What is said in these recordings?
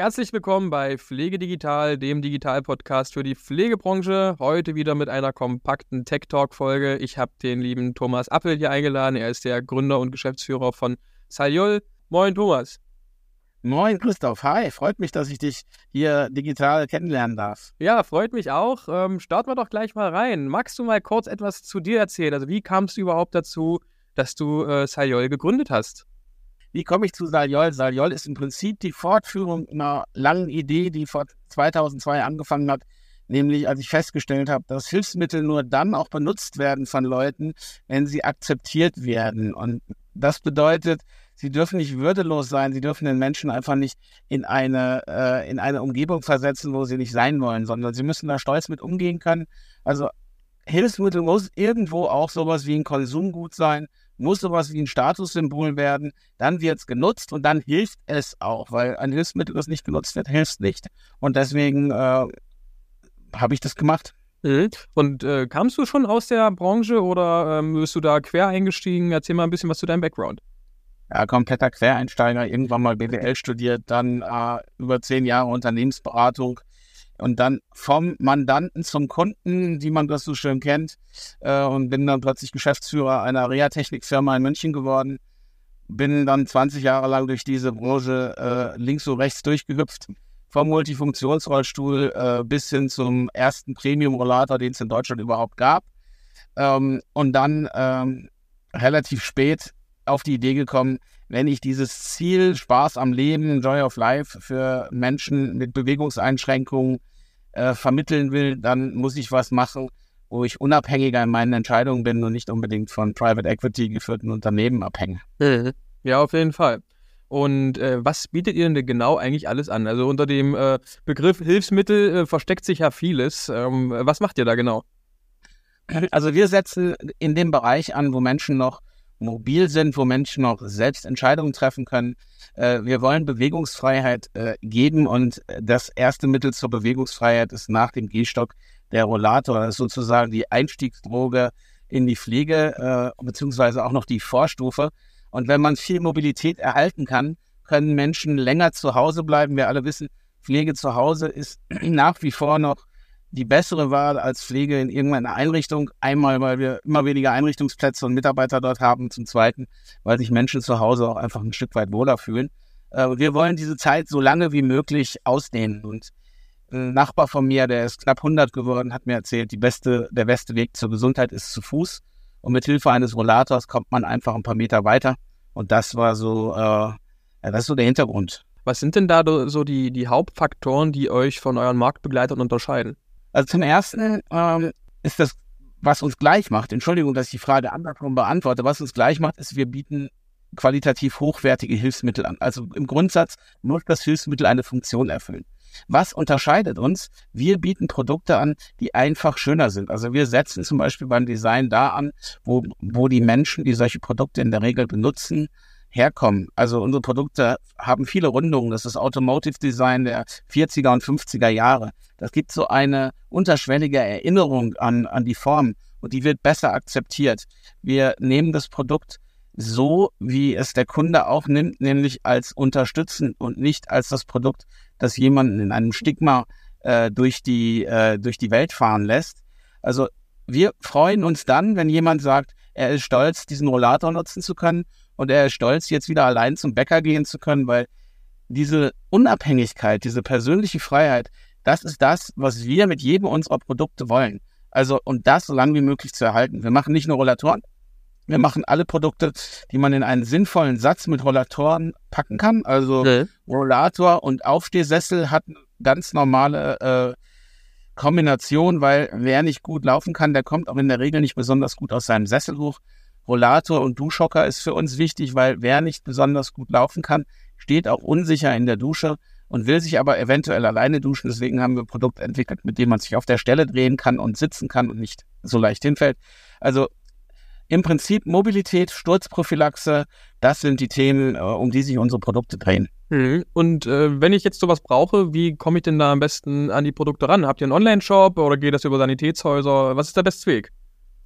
Herzlich willkommen bei Pflege Digital, dem Digital-Podcast für die Pflegebranche. Heute wieder mit einer kompakten Tech Talk-Folge. Ich habe den lieben Thomas Appel hier eingeladen. Er ist der Gründer und Geschäftsführer von Saliol. Moin, Thomas. Moin, Christoph. Hi, freut mich, dass ich dich hier digital kennenlernen darf. Ja, freut mich auch. Ähm, starten wir doch gleich mal rein. Magst du mal kurz etwas zu dir erzählen? Also, wie kamst du überhaupt dazu, dass du äh, Saliol gegründet hast? Wie komme ich zu Saliol? Saliol ist im Prinzip die Fortführung einer langen Idee, die vor 2002 angefangen hat, nämlich als ich festgestellt habe, dass Hilfsmittel nur dann auch benutzt werden von Leuten, wenn sie akzeptiert werden. Und das bedeutet, sie dürfen nicht würdelos sein, sie dürfen den Menschen einfach nicht in eine, äh, in eine Umgebung versetzen, wo sie nicht sein wollen, sondern sie müssen da stolz mit umgehen können. Also Hilfsmittel muss irgendwo auch sowas wie ein Konsumgut sein, muss sowas wie ein Statussymbol werden, dann wird es genutzt und dann hilft es auch, weil ein Hilfsmittel, das nicht genutzt wird, hilft nicht. Und deswegen äh, habe ich das gemacht. Mhm. Und äh, kamst du schon aus der Branche oder ähm, bist du da quer eingestiegen? Erzähl mal ein bisschen was zu deinem Background. Ja, kompletter Quereinsteiger, irgendwann mal BWL studiert, dann äh, über zehn Jahre Unternehmensberatung, und dann vom Mandanten zum Kunden, wie man das so schön kennt, äh, und bin dann plötzlich Geschäftsführer einer Reha-Technikfirma in München geworden. Bin dann 20 Jahre lang durch diese Branche äh, links und rechts durchgehüpft, vom Multifunktionsrollstuhl äh, bis hin zum ersten Premium-Rollator, den es in Deutschland überhaupt gab. Ähm, und dann ähm, relativ spät auf die Idee gekommen, wenn ich dieses Ziel Spaß am Leben, Joy of Life für Menschen mit Bewegungseinschränkungen äh, vermitteln will, dann muss ich was machen, wo ich unabhängiger in meinen Entscheidungen bin und nicht unbedingt von Private Equity geführten Unternehmen abhänge. Mhm. Ja, auf jeden Fall. Und äh, was bietet ihr denn genau eigentlich alles an? Also unter dem äh, Begriff Hilfsmittel äh, versteckt sich ja vieles. Ähm, was macht ihr da genau? Also wir setzen in dem Bereich an, wo Menschen noch mobil sind, wo Menschen noch selbst Entscheidungen treffen können. Äh, wir wollen Bewegungsfreiheit äh, geben und das erste Mittel zur Bewegungsfreiheit ist nach dem Gehstock der Rollator. Das ist sozusagen die Einstiegsdroge in die Pflege, äh, beziehungsweise auch noch die Vorstufe. Und wenn man viel Mobilität erhalten kann, können Menschen länger zu Hause bleiben. Wir alle wissen, Pflege zu Hause ist nach wie vor noch die bessere Wahl als Pflege in irgendeiner Einrichtung. Einmal, weil wir immer weniger Einrichtungsplätze und Mitarbeiter dort haben. Zum Zweiten, weil sich Menschen zu Hause auch einfach ein Stück weit wohler fühlen. Äh, wir wollen diese Zeit so lange wie möglich ausdehnen. Und ein Nachbar von mir, der ist knapp 100 geworden, hat mir erzählt, die beste, der beste Weg zur Gesundheit ist zu Fuß. Und mit Hilfe eines Rollators kommt man einfach ein paar Meter weiter. Und das war so, äh, ja, das ist so der Hintergrund. Was sind denn da so die, die Hauptfaktoren, die euch von euren Marktbegleitern unterscheiden? Also zum Ersten ähm, ist das, was uns gleich macht, Entschuldigung, dass ich die Frage andersrum beantworte, was uns gleich macht, ist, wir bieten qualitativ hochwertige Hilfsmittel an. Also im Grundsatz muss das Hilfsmittel eine Funktion erfüllen. Was unterscheidet uns? Wir bieten Produkte an, die einfach schöner sind. Also wir setzen zum Beispiel beim Design da an, wo, wo die Menschen, die solche Produkte in der Regel benutzen, herkommen. Also unsere Produkte haben viele Rundungen. Das ist Automotive Design der 40er und 50er Jahre. Das gibt so eine unterschwellige Erinnerung an, an die Form und die wird besser akzeptiert. Wir nehmen das Produkt so, wie es der Kunde auch nimmt, nämlich als unterstützend und nicht als das Produkt, das jemanden in einem Stigma äh, durch, die, äh, durch die Welt fahren lässt. Also wir freuen uns dann, wenn jemand sagt, er ist stolz, diesen Rollator nutzen zu können und er ist stolz, jetzt wieder allein zum Bäcker gehen zu können, weil diese Unabhängigkeit, diese persönliche Freiheit, das ist das, was wir mit jedem unserer Produkte wollen. Also, und das so lange wie möglich zu erhalten. Wir machen nicht nur Rollatoren, wir machen alle Produkte, die man in einen sinnvollen Satz mit Rollatoren packen kann. Also okay. Rollator und Aufstehsessel hat ganz normale äh, Kombination, weil wer nicht gut laufen kann, der kommt auch in der Regel nicht besonders gut aus seinem Sessel hoch. Rollator und Duschhocker ist für uns wichtig, weil wer nicht besonders gut laufen kann, steht auch unsicher in der Dusche und will sich aber eventuell alleine duschen. Deswegen haben wir Produkte entwickelt, mit dem man sich auf der Stelle drehen kann und sitzen kann und nicht so leicht hinfällt. Also im Prinzip Mobilität, Sturzprophylaxe, das sind die Themen, äh, um die sich unsere Produkte drehen. Mhm. Und äh, wenn ich jetzt sowas brauche, wie komme ich denn da am besten an die Produkte ran? Habt ihr einen Online-Shop oder geht das über Sanitätshäuser? Was ist der beste Weg?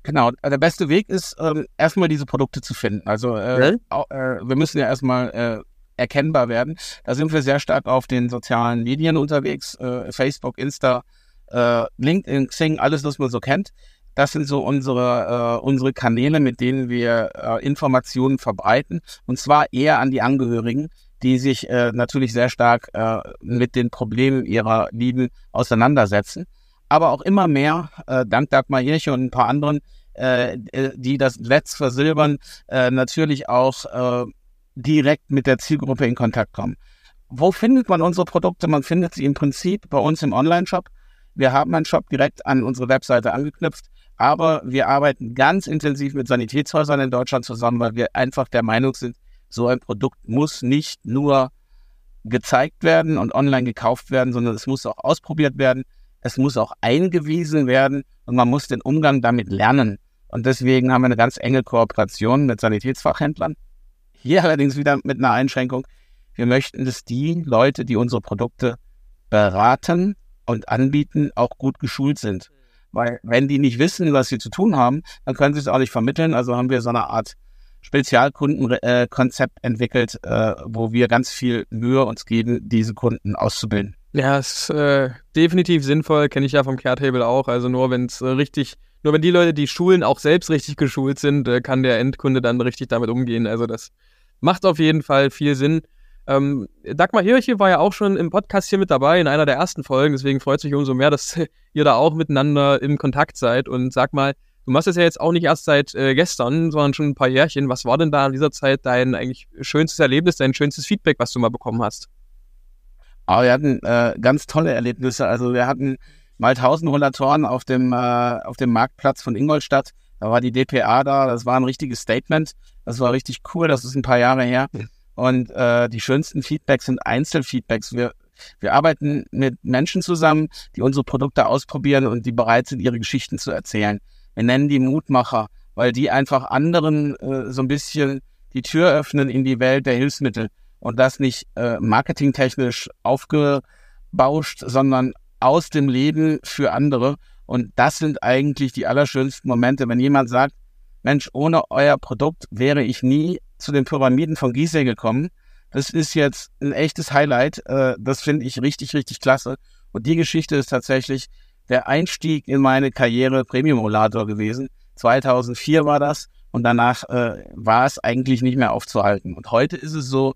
Genau, der beste Weg ist, ähm, erstmal diese Produkte zu finden. Also äh, okay. äh, wir müssen ja erstmal äh, erkennbar werden. Da sind wir sehr stark auf den sozialen Medien unterwegs, äh, Facebook, Insta, äh, LinkedIn, Xing, alles, was man so kennt. Das sind so unsere, äh, unsere Kanäle, mit denen wir äh, Informationen verbreiten. Und zwar eher an die Angehörigen, die sich äh, natürlich sehr stark äh, mit den Problemen ihrer Lieben auseinandersetzen. Aber auch immer mehr, äh, dank Dagmar Hirche und ein paar anderen, äh, äh die das Netz versilbern, äh, natürlich auch äh, direkt mit der Zielgruppe in Kontakt kommen. Wo findet man unsere Produkte? Man findet sie im Prinzip bei uns im Online-Shop. Wir haben einen Shop direkt an unsere Webseite angeknüpft. Aber wir arbeiten ganz intensiv mit Sanitätshäusern in Deutschland zusammen, weil wir einfach der Meinung sind, so ein Produkt muss nicht nur gezeigt werden und online gekauft werden, sondern es muss auch ausprobiert werden. Es muss auch eingewiesen werden und man muss den Umgang damit lernen. Und deswegen haben wir eine ganz enge Kooperation mit Sanitätsfachhändlern. Hier allerdings wieder mit einer Einschränkung. Wir möchten, dass die Leute, die unsere Produkte beraten und anbieten, auch gut geschult sind. Weil wenn die nicht wissen, was sie zu tun haben, dann können sie es auch nicht vermitteln. Also haben wir so eine Art Spezialkundenkonzept äh, entwickelt, äh, wo wir ganz viel Mühe uns geben, diese Kunden auszubilden. Ja, ist äh, definitiv sinnvoll, kenne ich ja vom Caretable auch. Also nur wenn es äh, richtig, nur wenn die Leute, die schulen, auch selbst richtig geschult sind, äh, kann der Endkunde dann richtig damit umgehen. Also das macht auf jeden Fall viel Sinn. Ähm, Dagmar Hirche war ja auch schon im Podcast hier mit dabei, in einer der ersten Folgen. Deswegen freut es mich umso mehr, dass ihr da auch miteinander im Kontakt seid. Und sag mal, du machst es ja jetzt auch nicht erst seit äh, gestern, sondern schon ein paar Jährchen. Was war denn da in dieser Zeit dein eigentlich schönstes Erlebnis, dein schönstes Feedback, was du mal bekommen hast? Oh, wir hatten äh, ganz tolle Erlebnisse. Also wir hatten mal tausend Rollatoren auf dem, äh, auf dem Marktplatz von Ingolstadt. Da war die DPA da. Das war ein richtiges Statement. Das war richtig cool. Das ist ein paar Jahre her. Und äh, die schönsten Feedbacks sind Einzelfeedbacks. Wir, wir arbeiten mit Menschen zusammen, die unsere Produkte ausprobieren und die bereit sind, ihre Geschichten zu erzählen. Wir nennen die Mutmacher, weil die einfach anderen äh, so ein bisschen die Tür öffnen in die Welt der Hilfsmittel und das nicht äh, marketingtechnisch aufgebauscht, sondern aus dem Leben für andere. Und das sind eigentlich die allerschönsten Momente, wenn jemand sagt, Mensch, ohne euer Produkt wäre ich nie zu den Pyramiden von Gizeh gekommen. Das ist jetzt ein echtes Highlight. Äh, das finde ich richtig, richtig klasse. Und die Geschichte ist tatsächlich der Einstieg in meine Karriere Premium-Rollator gewesen. 2004 war das. Und danach äh, war es eigentlich nicht mehr aufzuhalten. Und heute ist es so,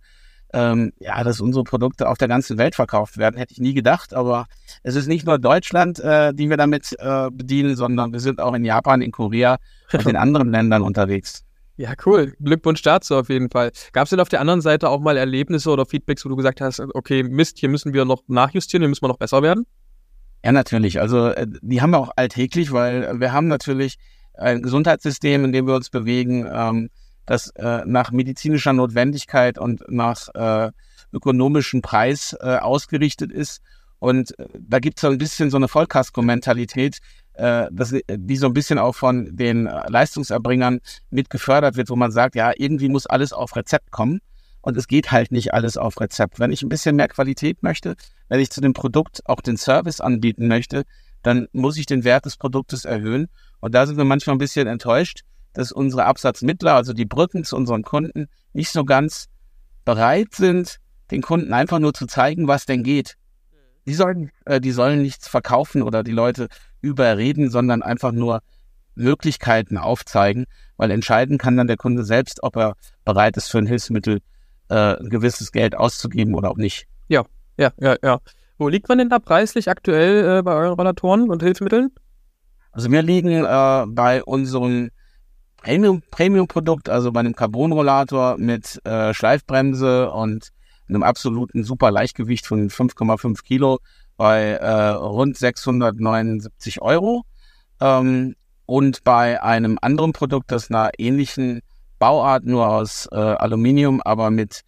ähm, ja, dass unsere Produkte auf der ganzen Welt verkauft werden, hätte ich nie gedacht. Aber es ist nicht nur Deutschland, äh, die wir damit äh, bedienen, sondern wir sind auch in Japan, in Korea und in anderen Ländern unterwegs. Ja, cool. Glückwunsch dazu auf jeden Fall. Gab es denn auf der anderen Seite auch mal Erlebnisse oder Feedbacks, wo du gesagt hast, okay, Mist, hier müssen wir noch nachjustieren, hier müssen wir noch besser werden? Ja, natürlich. Also äh, die haben wir auch alltäglich, weil wir haben natürlich ein Gesundheitssystem, in dem wir uns bewegen, ähm, das äh, nach medizinischer Notwendigkeit und nach äh, ökonomischen Preis äh, ausgerichtet ist. Und äh, da gibt es so ein bisschen so eine Vollkasko-Mentalität, äh, das, die so ein bisschen auch von den Leistungserbringern mit gefördert wird, wo man sagt, ja, irgendwie muss alles auf Rezept kommen. Und es geht halt nicht alles auf Rezept. Wenn ich ein bisschen mehr Qualität möchte, wenn ich zu dem Produkt auch den Service anbieten möchte, dann muss ich den Wert des Produktes erhöhen. Und da sind wir manchmal ein bisschen enttäuscht, dass unsere Absatzmittler, also die Brücken zu unseren Kunden, nicht so ganz bereit sind, den Kunden einfach nur zu zeigen, was denn geht. Die sollen, äh, die sollen nichts verkaufen oder die Leute überreden, sondern einfach nur Möglichkeiten aufzeigen, weil entscheiden kann dann der Kunde selbst, ob er bereit ist, für ein Hilfsmittel äh, ein gewisses Geld auszugeben oder auch nicht. Ja, ja, ja, ja. Wo liegt man denn da preislich aktuell äh, bei euren Rollatoren und Hilfsmitteln? Also wir liegen äh, bei Premium, Premium-Produkt, also bei einem Carbon-Rollator mit äh, Schleifbremse und einem absoluten super Leichtgewicht von 5,5 Kilo bei äh, rund 679 Euro. Ähm, und bei einem anderen Produkt, das einer ähnlichen Bauart, nur aus äh, Aluminium, aber mit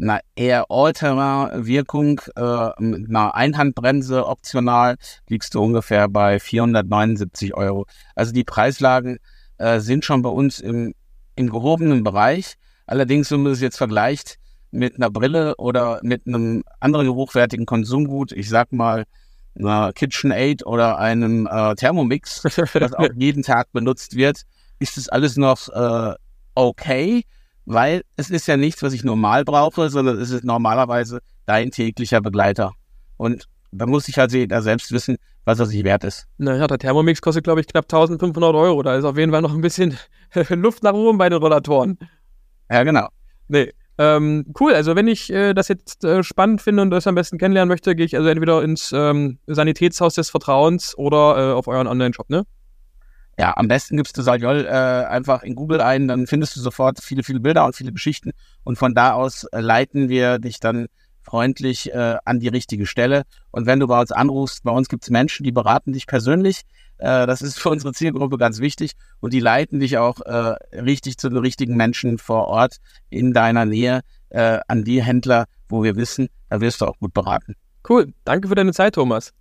einer eher All-Terrain-Wirkung, äh, mit einer Einhandbremse optional, liegst du ungefähr bei 479 Euro. Also die Preislagen äh, sind schon bei uns im, im gehobenen Bereich. Allerdings, wenn man es jetzt vergleicht mit einer Brille oder mit einem anderen hochwertigen Konsumgut, ich sag mal, einer KitchenAid oder einem äh, Thermomix, das auch jeden Tag benutzt wird, ist das alles noch äh, okay. weil es ist ja nichts, was ich normal brauche, sondern es ist normalerweise dein täglicher Begleiter. Und da muss ich halt jeder selbst wissen, was er sich wert ist. Naja, der Thermomix kostet, glaube ich, knapp 1500 Euro. Da ist auf jeden Fall noch ein bisschen Luft nach oben bei den Rollatoren. Ja, genau. Nee. Ähm, cool, also wenn ich äh, das jetzt äh, spannend finde und das am besten kennenlernen möchte, gehe ich also entweder ins ähm, Sanitätshaus des Vertrauens oder äh, auf euren Online-Shop, ne? Ja, am besten gibst du Saljol äh, einfach in Google ein, dann findest du sofort viele, viele Bilder und viele Geschichten und von da aus äh, leiten wir dich dann freundlich äh, an die richtige Stelle. Und wenn du bei uns anrufst, bei uns gibt es Menschen, die beraten dich persönlich. Äh, das ist für unsere Zielgruppe ganz wichtig und die leiten dich auch äh, richtig zu den richtigen Menschen vor Ort in deiner Nähe äh, an die Händler, wo wir wissen, da wirst du auch gut beraten. Cool, danke für deine Zeit, Thomas.